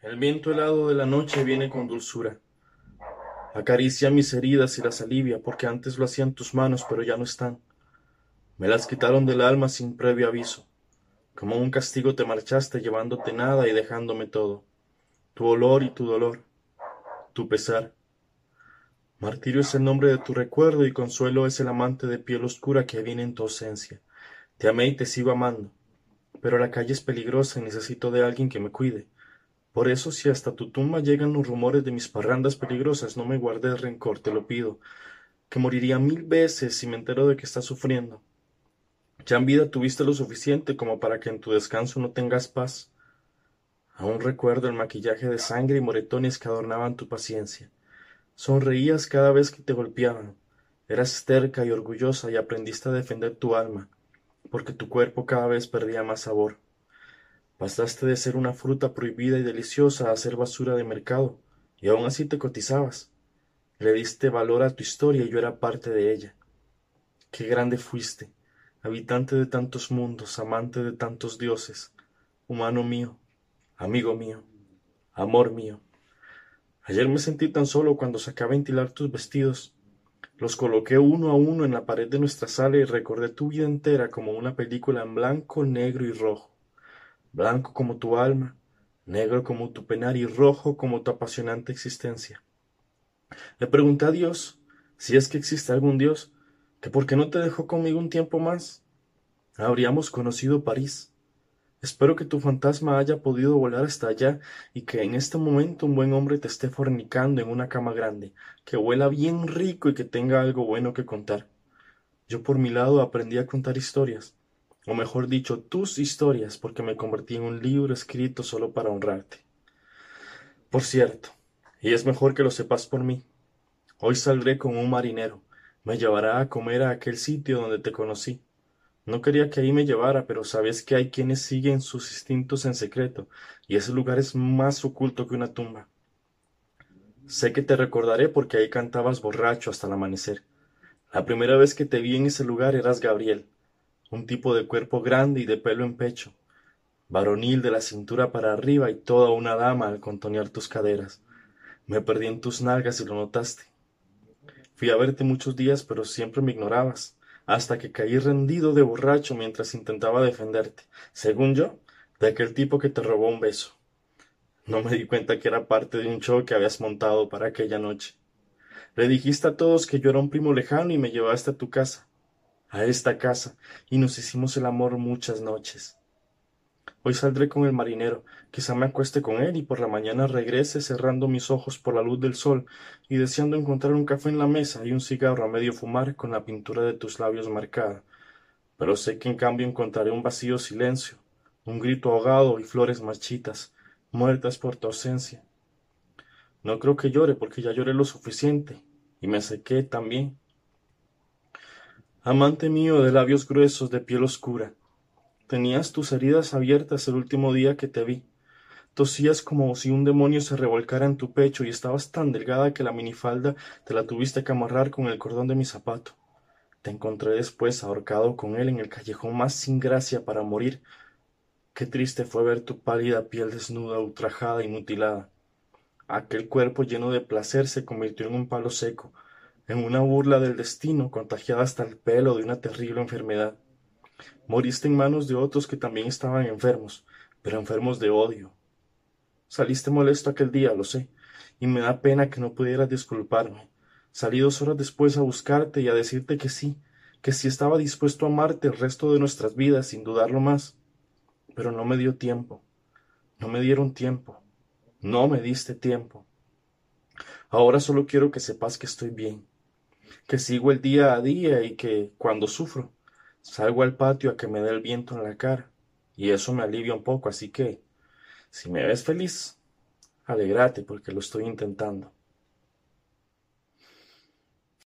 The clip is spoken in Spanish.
El viento helado de la noche viene con dulzura. Acaricia mis heridas y las alivia, porque antes lo hacían tus manos, pero ya no están. Me las quitaron del alma sin previo aviso. Como un castigo te marchaste llevándote nada y dejándome todo. Tu olor y tu dolor, tu pesar. Martirio es el nombre de tu recuerdo y consuelo es el amante de piel oscura que viene en tu ausencia. Te amé y te sigo amando, pero la calle es peligrosa y necesito de alguien que me cuide. Por eso, si hasta tu tumba llegan los rumores de mis parrandas peligrosas, no me guardes rencor, te lo pido, que moriría mil veces si me entero de que estás sufriendo. Ya en vida tuviste lo suficiente como para que en tu descanso no tengas paz. Aún recuerdo el maquillaje de sangre y moretones que adornaban tu paciencia. Sonreías cada vez que te golpeaban. Eras terca y orgullosa y aprendiste a defender tu alma, porque tu cuerpo cada vez perdía más sabor. Pasaste de ser una fruta prohibida y deliciosa a ser basura de mercado, y aún así te cotizabas. Le diste valor a tu historia y yo era parte de ella. Qué grande fuiste, habitante de tantos mundos, amante de tantos dioses, humano mío, amigo mío, amor mío. Ayer me sentí tan solo cuando saqué a ventilar tus vestidos. Los coloqué uno a uno en la pared de nuestra sala y recordé tu vida entera como una película en blanco, negro y rojo blanco como tu alma, negro como tu penar y rojo como tu apasionante existencia. Le pregunté a Dios, si es que existe algún Dios, que por qué no te dejó conmigo un tiempo más. Habríamos conocido París. Espero que tu fantasma haya podido volar hasta allá y que en este momento un buen hombre te esté fornicando en una cama grande, que huela bien rico y que tenga algo bueno que contar. Yo por mi lado aprendí a contar historias, o mejor dicho, tus historias, porque me convertí en un libro escrito solo para honrarte. Por cierto, y es mejor que lo sepas por mí, hoy saldré con un marinero, me llevará a comer a aquel sitio donde te conocí. No quería que ahí me llevara, pero sabes que hay quienes siguen sus instintos en secreto, y ese lugar es más oculto que una tumba. Sé que te recordaré porque ahí cantabas borracho hasta el amanecer. La primera vez que te vi en ese lugar eras Gabriel, un tipo de cuerpo grande y de pelo en pecho, varonil de la cintura para arriba y toda una dama al contonear tus caderas. Me perdí en tus nalgas y lo notaste. Fui a verte muchos días, pero siempre me ignorabas, hasta que caí rendido de borracho mientras intentaba defenderte, según yo, de aquel tipo que te robó un beso. No me di cuenta que era parte de un show que habías montado para aquella noche. Le dijiste a todos que yo era un primo lejano y me llevaste a tu casa a esta casa, y nos hicimos el amor muchas noches. Hoy saldré con el marinero, quizá me acueste con él y por la mañana regrese cerrando mis ojos por la luz del sol y deseando encontrar un café en la mesa y un cigarro a medio fumar con la pintura de tus labios marcada. Pero sé que en cambio encontraré un vacío silencio, un grito ahogado y flores marchitas, muertas por tu ausencia. No creo que llore porque ya lloré lo suficiente y me sequé también. Amante mío de labios gruesos de piel oscura, tenías tus heridas abiertas el último día que te vi. Tosías como si un demonio se revolcara en tu pecho y estabas tan delgada que la minifalda te la tuviste que amarrar con el cordón de mi zapato. Te encontré después ahorcado con él en el callejón más sin gracia para morir. Qué triste fue ver tu pálida piel desnuda, ultrajada y mutilada. Aquel cuerpo lleno de placer se convirtió en un palo seco, en una burla del destino, contagiada hasta el pelo de una terrible enfermedad. Moriste en manos de otros que también estaban enfermos, pero enfermos de odio. Saliste molesto aquel día, lo sé, y me da pena que no pudieras disculparme. Salí dos horas después a buscarte y a decirte que sí, que sí estaba dispuesto a amarte el resto de nuestras vidas sin dudarlo más. Pero no me dio tiempo. No me dieron tiempo. No me diste tiempo. Ahora solo quiero que sepas que estoy bien, que sigo el día a día y que, cuando sufro, salgo al patio a que me dé el viento en la cara, y eso me alivia un poco, así que, si me ves feliz, alegrate porque lo estoy intentando.